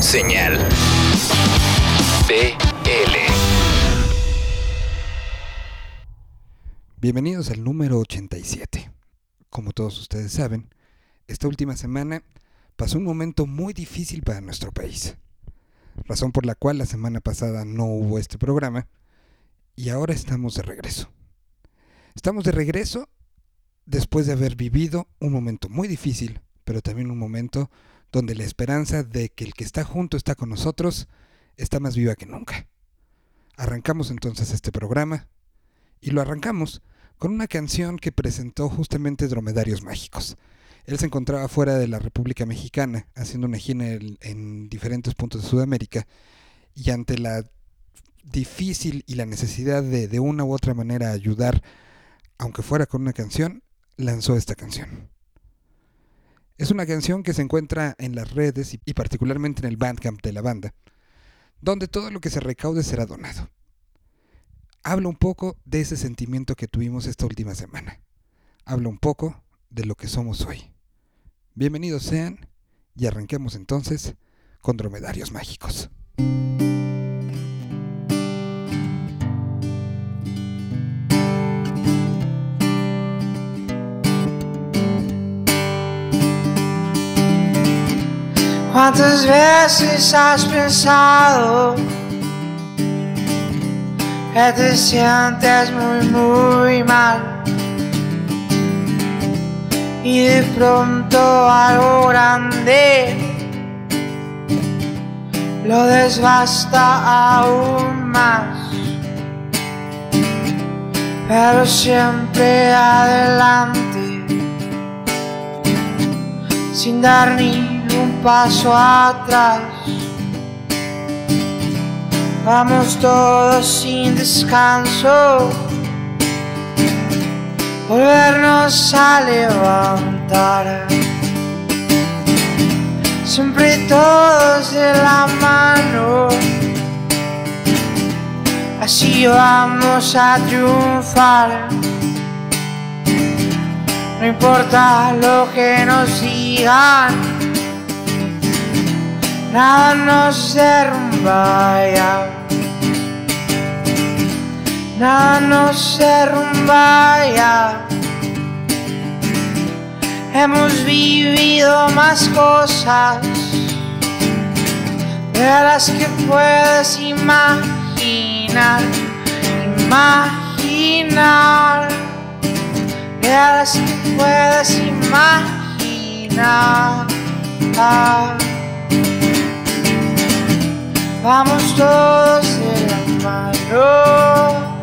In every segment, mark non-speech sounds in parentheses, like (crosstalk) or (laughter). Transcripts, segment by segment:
Señal BL. Bienvenidos al número 87. Como todos ustedes saben, esta última semana pasó un momento muy difícil para nuestro país, razón por la cual la semana pasada no hubo este programa y ahora estamos de regreso. Estamos de regreso después de haber vivido un momento muy difícil, pero también un momento donde la esperanza de que el que está junto está con nosotros está más viva que nunca. Arrancamos entonces este programa y lo arrancamos con una canción que presentó justamente Dromedarios Mágicos. Él se encontraba fuera de la República Mexicana haciendo una gira en, en diferentes puntos de Sudamérica y ante la difícil y la necesidad de de una u otra manera ayudar, aunque fuera con una canción, lanzó esta canción. Es una canción que se encuentra en las redes y, particularmente en el Bandcamp de la banda, donde todo lo que se recaude será donado. Habla un poco de ese sentimiento que tuvimos esta última semana. Habla un poco de lo que somos hoy. Bienvenidos sean y arranquemos entonces con Dromedarios Mágicos. ¿Cuántas veces has pensado que te sientes muy, muy mal? Y de pronto algo grande lo desbasta aún más. Pero siempre adelante, sin dar ni un paso atrás. Vamos todos sin descanso, volvernos a levantar. Siempre todos de la mano, así vamos a triunfar. No importa lo que nos digan nada nos derrumba ya. Nada nos derrumba ya. Hemos vivido más cosas de las que puedes imaginar, imaginar, de las que puedes imaginar. Vamos todos de la mano,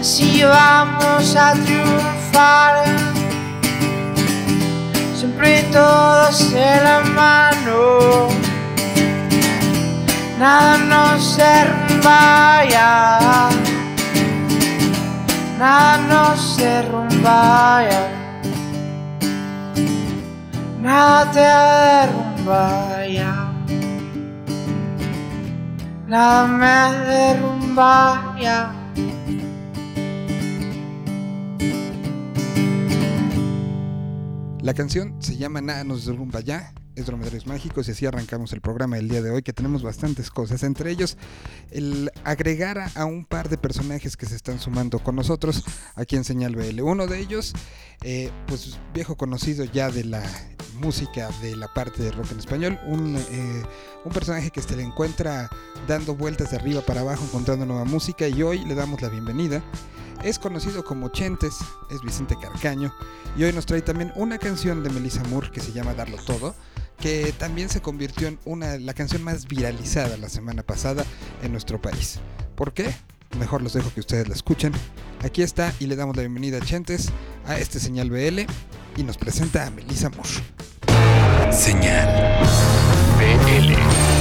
así vamos a triunfar. Siempre todos de la mano, nada nos derrumba ya, nada nos derrumba ya, nada te derrumba ya nada me derrumba ya. La canción se llama Nada nos derrumba ya, es Dromedarios Mágicos y así arrancamos el programa del día de hoy que tenemos bastantes cosas, entre ellos el agregar a, un par de personajes que se están sumando con nosotros aquí en Señal BL. Uno de ellos, eh, pues viejo conocido ya de la música de la parte de rock en español, un, eh, un personaje que se le encuentra dando vueltas de arriba para abajo encontrando nueva música y hoy le damos la bienvenida. Es conocido como Chentes, es Vicente Carcaño y hoy nos trae también una canción de Melissa Moore que se llama Darlo Todo, que también se convirtió en una, la canción más viralizada la semana pasada en nuestro país. ¿Por qué? Mejor los dejo que ustedes la escuchen. Aquí está y le damos la bienvenida a Chentes a este señal BL y nos presenta a Melissa Moore. Señal BL.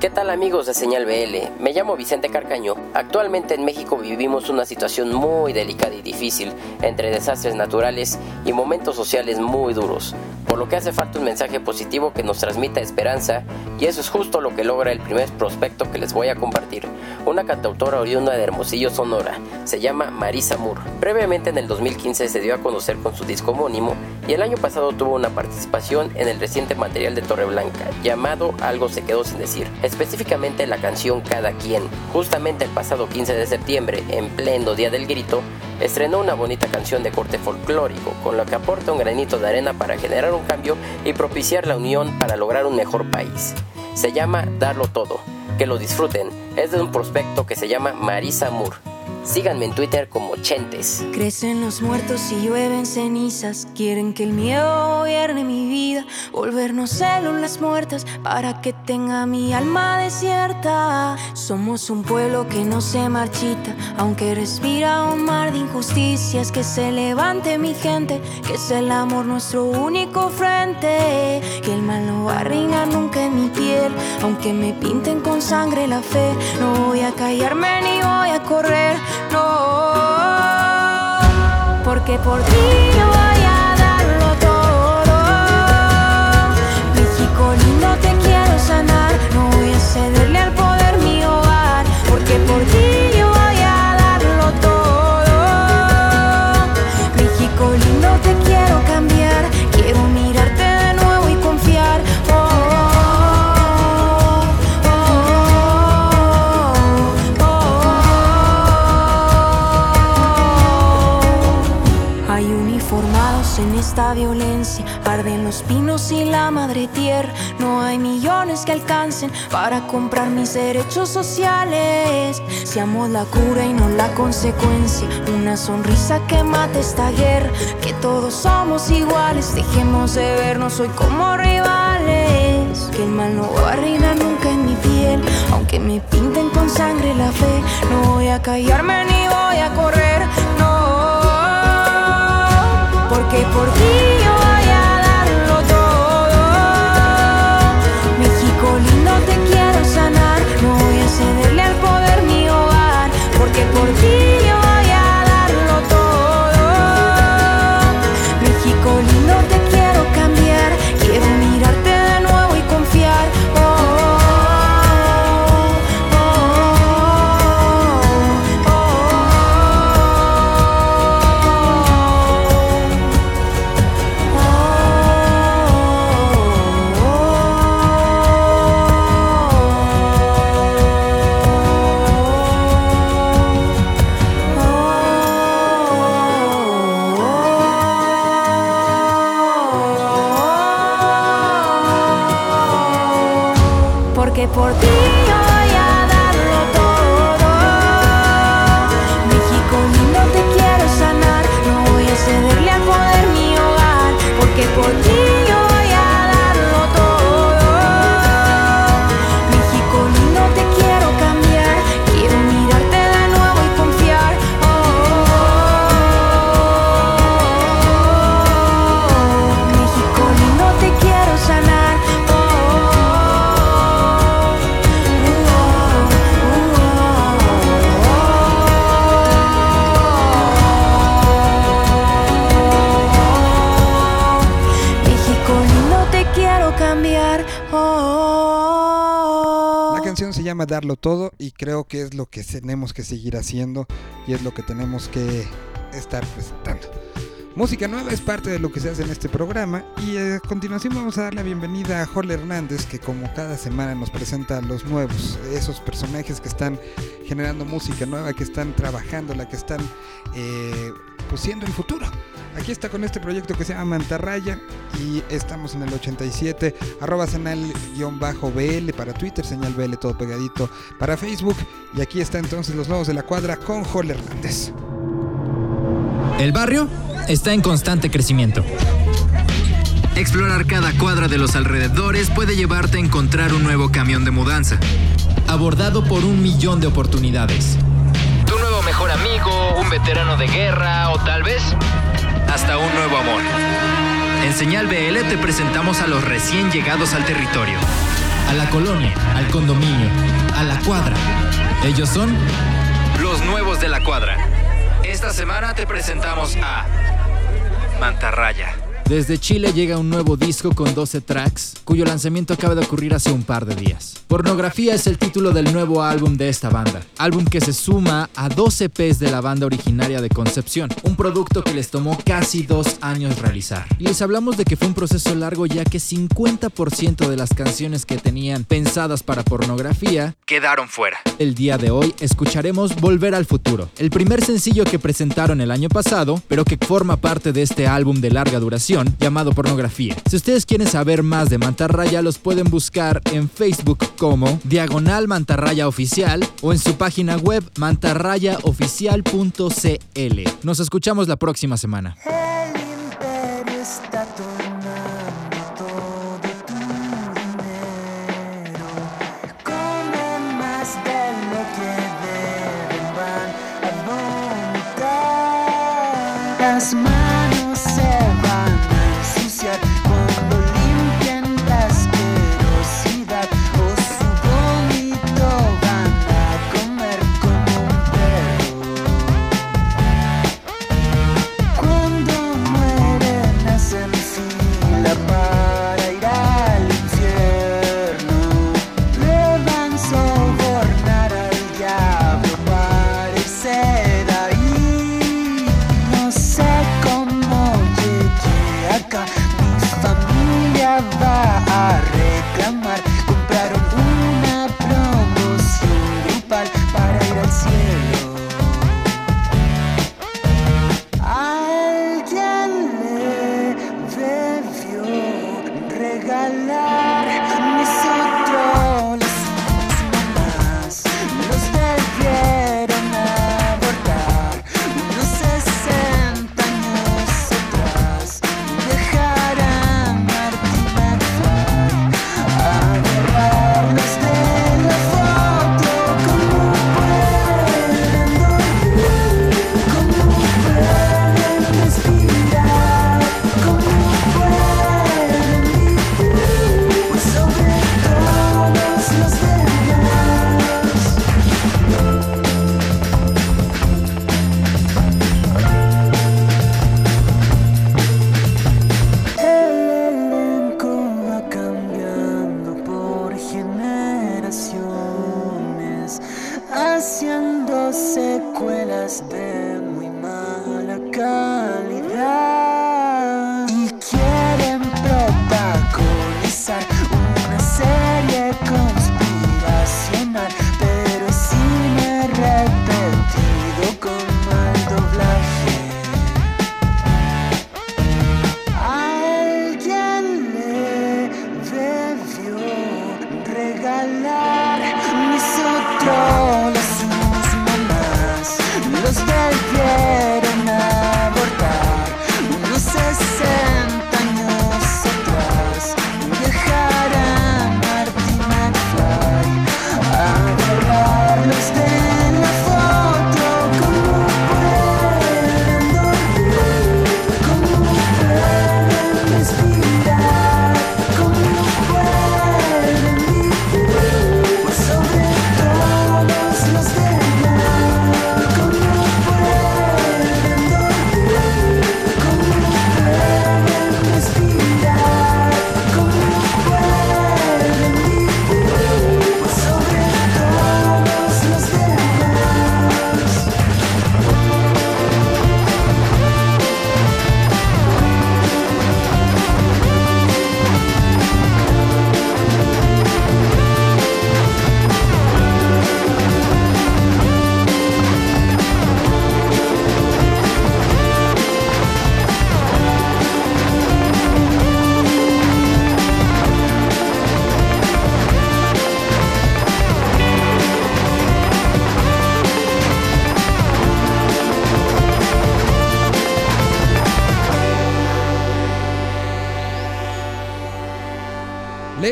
¿Qué tal amigos de Señal BL? Me llamo Vicente Carcaño. Actualmente en México vivimos una situación muy delicada y difícil entre desastres naturales y momentos sociales muy duros. por lo que hace falta un mensaje positivo que nos transmita esperanza y eso es justo lo que logra el primer prospecto que les voy a compartir, una cantautora oriunda de Hermosillo, Sonora, se llama Marisa Moore. Previamente en el 2015 se dio a conocer con su disco homónimo y el año pasado tuvo una participación en el reciente material de Torreblanca llamado Algo se quedó sin decir, específicamente la canción Cada quien. Justamente el pasado 15 de septiembre, en pleno Día del Grito, estrenó una bonita canción de corte folclórico, con la que aporta un granito de arena para generar un cambio y propiciar la unión para lograr un mejor país. Se llama Darlo Todo. Que lo disfruten. Es de un prospecto que se llama Marisa Moore. Síganme en Twitter como Chentes. Crecen los muertos y llueven cenizas. Quieren que el miedo gobierne mi vida. Volvernos células muertas para que tenga mi alma desierta. Somos un pueblo que no se marchita, aunque respira un mar de injusticias. Que se levante mi gente, que es el amor nuestro único frente. Que el mal no arringa nunca en mi piel, aunque me pinten con sangre la fe. No voy a callarme ni voy a correr no, porque por ti voy a darlo todo. México lindo te quiero sanar, no voy a cederle al poder mi hogar, porque por ti en esta violencia, arden los pinos y la madre tierra. No hay millones que alcancen para comprar mis derechos sociales. Seamos la cura y no la consecuencia. Una sonrisa que mate esta guerra. Que todos somos iguales, dejemos de vernos hoy como rivales. Que el mal no va a reinar nunca en mi piel, aunque me pinten con sangre la fe. No voy a callarme ni voy a correr. Porque por ti yo voy a darlo todo. México lindo te quiero sanar, no voy a cederle al poder mi hogar. Porque por ti Darlo Todo y creo que es lo que tenemos que seguir haciendo y es lo que tenemos que estar presentando. Música nueva es parte de lo que se hace en este programa y eh, a continuación vamos a dar la bienvenida a Jorge Hernández que como cada semana nos presenta los nuevos, esos personajes que están generando música nueva, que están trabajando, la que están eh, pusiendo el futuro. Aquí está con este proyecto que se llama Mantarraya y estamos en el 87, arroba señal-bl para Twitter, señal BL todo pegadito para Facebook y aquí está entonces los nuevos de la cuadra con Jorge Hernández. El barrio está en constante crecimiento. Explorar cada cuadra de los alrededores puede llevarte a encontrar un nuevo camión de mudanza, abordado por un millón de oportunidades. Tu nuevo mejor amigo, un veterano de guerra o tal vez Hasta un nuevo amor. En Señal BL te presentamos a los recién llegados al territorio, a la colonia, al condominio, a la cuadra. Ellos son los nuevos de la cuadra. Esta semana te presentamos a Mantarraya. Desde Chile llega un nuevo disco con 12 tracks, cuyo lanzamiento acaba de ocurrir hace un par de días. Pornografía es el título del nuevo álbum de esta banda, álbum que se suma a 12 EPs de la banda originaria de Concepción, un producto que les tomó casi dos años realizar. Y les hablamos de que fue un proceso largo ya que 50% de las canciones que tenían pensadas para pornografía quedaron fuera. El día de hoy escucharemos Volver al Futuro, el primer sencillo que presentaron el año pasado, pero que forma parte de este álbum de larga duración llamado Pornografía. Si ustedes quieren saber más de Mantarraya, los pueden buscar en Facebook como Diagonal Mantarraya Oficial o en su página web mantarrayaoficial.cl. Nos escuchamos la próxima semana. El los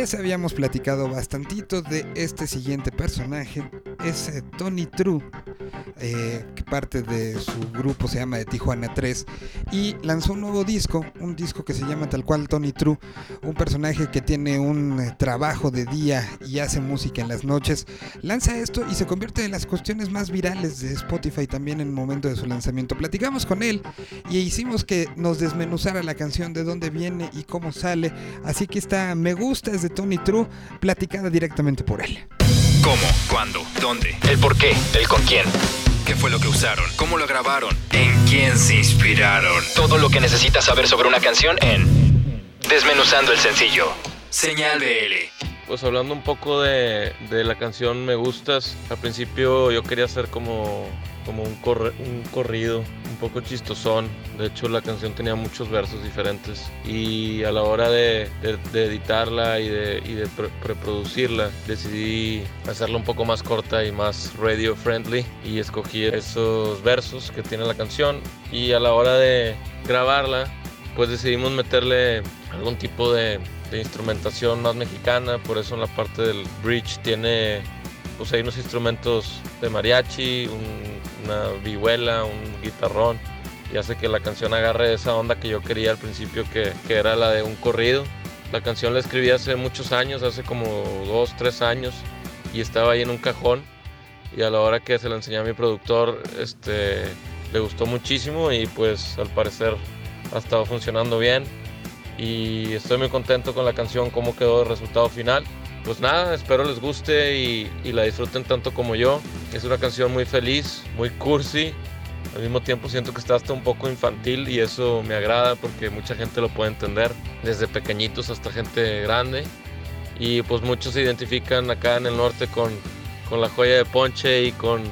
Les habíamos platicado bastantito de este siguiente personaje. es Tony True, eh, que parte de su grupo se llama de Tijuana 3, y lanzó un nuevo disco, un disco que se llama tal cual Tony True, un personaje que tiene un eh, trabajo de día y hace música en las noches, lanza esto y se convierte en las cuestiones más virales de Spotify también en el momento de su lanzamiento. Platicamos con él y hicimos que nos desmenuzara la canción de dónde viene y cómo sale, así que esta Me Gusta es de Tony True, platicada directamente por él. ¿Cómo? ¿Cuándo? ¿Dónde? El por qué, el con quién. ¿Qué fue lo que usaron? ¿Cómo lo grabaron? ¿En quién se inspiraron? Todo lo que necesitas saber sobre una canción en Desmenuzando el sencillo. Señal BL. Pues hablando un poco de, la canción Me Gustas, al principio yo quería hacer como, como un, corre- un corrido, un poco chistosón. De hecho la canción tenía muchos versos diferentes. Y a la hora de, de- de editarla y de, y de pre- preproducirla decidí hacerla un poco más corta y más radio friendly y escogí esos versos que tiene la canción. Y a la hora de grabarla pues decidimos meterle algún tipo de, de instrumentación más mexicana, por eso en la parte del bridge tiene pues hay unos instrumentos de mariachi, un- una vihuela, un guitarrón y hace que la canción agarre esa onda que yo quería al principio que, que era la de un corrido. La canción la escribí hace muchos años, hace como dos, tres años y estaba ahí en un cajón y a la hora que se la enseñé a mi productor este, le gustó muchísimo y pues al parecer ha estado funcionando bien y estoy muy contento con la canción, cómo quedó el resultado final. Pues nada, espero les guste y, y la disfruten tanto como yo. Es una canción muy feliz, muy cursi. Al mismo tiempo siento que está hasta un poco infantil y eso me agrada porque mucha gente lo puede entender, desde pequeñitos hasta gente grande. Y pues muchos se identifican acá en el norte con, con la joya de Ponche y con,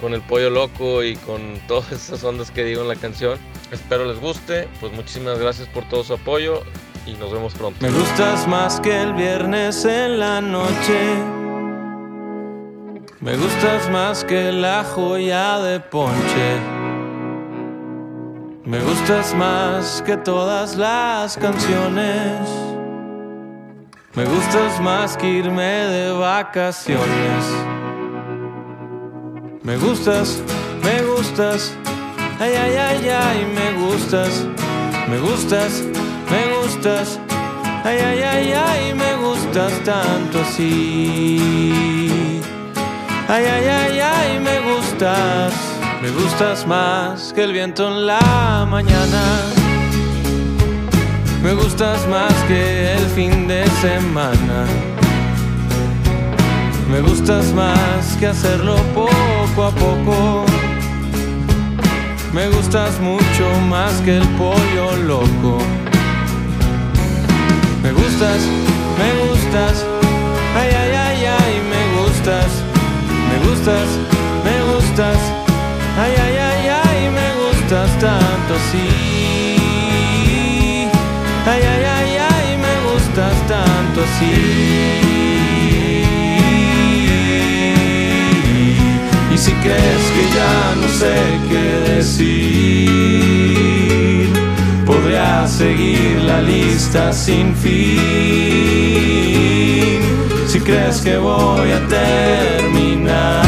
con el pollo loco y con (laughs) todas esas ondas que digo en la canción. Espero les guste, pues muchísimas gracias por todo su apoyo y nos vemos pronto. Me gustas más que el viernes en la noche. Me gustas más que la joya de ponche. Me gustas más que todas las canciones. Me gustas más que irme de vacaciones. Me gustas, me gustas. Ay, ay, ay, ay, me gustas. Me gustas, Ay, ay, ay, ay, me gustas tanto así. Ay, ay, ay, ay, me gustas. Me gustas más que el viento en la mañana. Me gustas más que el fin de semana. Me gustas más que hacerlo poco a poco. Me gustas mucho más que el pollo loco. Me gustas, me gustas, ay, ay, ay, ay, me gustas, me gustas, me gustas, ay, ay, ay, ay, me gustas tanto así. Ay, ay, ay, ay, me gustas tanto así. Y si crees que ya no sé qué decir, podría seguir la lista sin fin. Si crees que voy a terminar.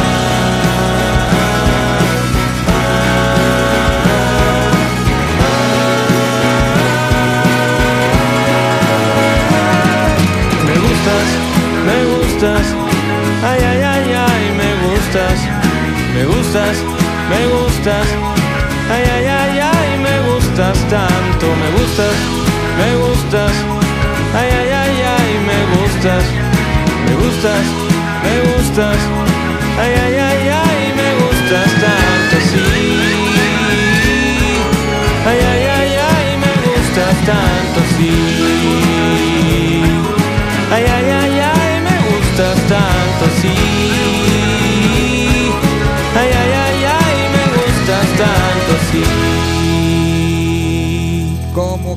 Me gustas, me gustas, ay, ay, ay, ay, me gustas, me gustas, me gustas, ay, ay, ay, ay, me gustas tanto, gustas, me gustas, ay, ay, ay, ay, me gustas, me gustas, me gustas, ay, ay, ay, ay, me gustas tanto, sí. Ay, ay, ay, ay, me gustas tanto, sí. Ay, ay, ay, ay, me gustas tanto, sí.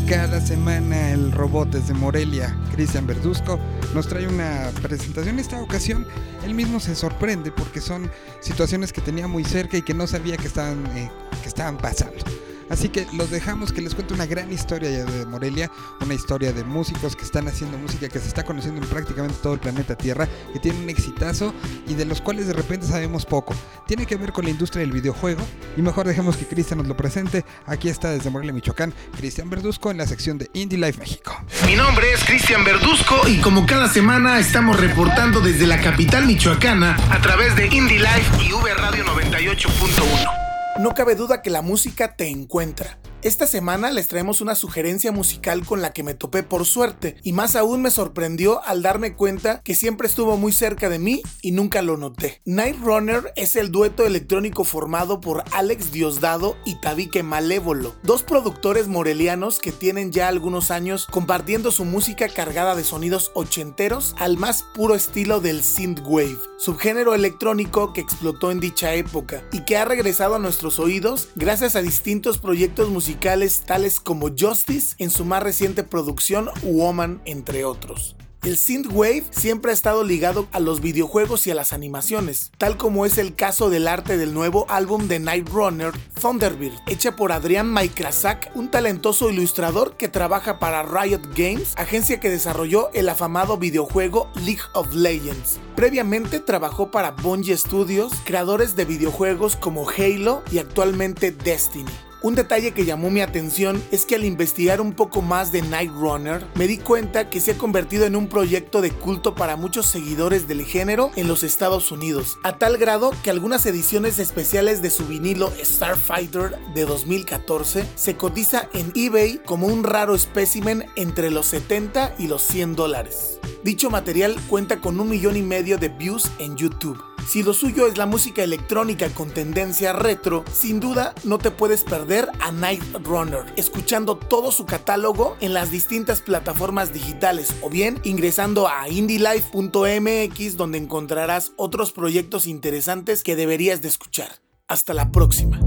Cada semana el robot desde Morelia, Cristian Verduzco, nos trae una presentación. En esta ocasión él mismo se sorprende porque son situaciones que tenía muy cerca y que no sabía que estaban, eh, que estaban pasando. Así que los dejamos que les cuente una gran historia de Morelia, una historia de músicos que están haciendo música que se está conociendo en prácticamente todo el planeta Tierra, que tienen un exitazo y de los cuales de repente sabemos poco. Tiene que ver con la industria del videojuego y mejor dejemos que Cristian nos lo presente. Aquí está desde Morelia, Michoacán, Cristian Verduzco en la sección de Indie Life México. Mi nombre es Cristian Verduzco y como cada semana estamos reportando desde la capital michoacana a través de Indie Life y V Radio 98.1. No cabe duda que la música te encuentra. Esta semana les traemos una sugerencia musical con la que me topé por suerte y más aún me sorprendió al darme cuenta que siempre estuvo muy cerca de mí y nunca lo noté. Night Runner es el dueto electrónico formado por Alex Diosdado y Tabique Malévolo, dos productores morelianos que tienen ya algunos años compartiendo su música cargada de sonidos ochenteros al más puro estilo del synthwave, subgénero electrónico que explotó en dicha época y que ha regresado a nuestros oídos gracias a distintos proyectos musicales tales como Justice en su más reciente producción Woman, entre otros. El synthwave siempre ha estado ligado a los videojuegos y a las animaciones, tal como es el caso del arte del nuevo álbum de Night Runner, Thunderbird, hecha por Adrián Maikrasak, un talentoso ilustrador que trabaja para Riot Games, agencia que desarrolló el afamado videojuego League of Legends. Previamente trabajó para Bungie Studios, creadores de videojuegos como Halo y actualmente Destiny. Un detalle que llamó mi atención es que al investigar un poco más de Night Runner, me di cuenta que se ha convertido en un proyecto de culto para muchos seguidores del género en los Estados Unidos, a tal grado que algunas ediciones especiales de su vinilo Starfighter de 2014 se cotiza en eBay como un raro espécimen entre los 70 y los 100 dólares. Dicho material cuenta con un millón y medio de views en YouTube. Si lo suyo es la música electrónica con tendencia retro, sin duda no te puedes perder a Night Runner, escuchando todo su catálogo en las distintas plataformas digitales o bien ingresando a indielife.mx donde encontrarás otros proyectos interesantes que deberías de escuchar. Hasta la próxima.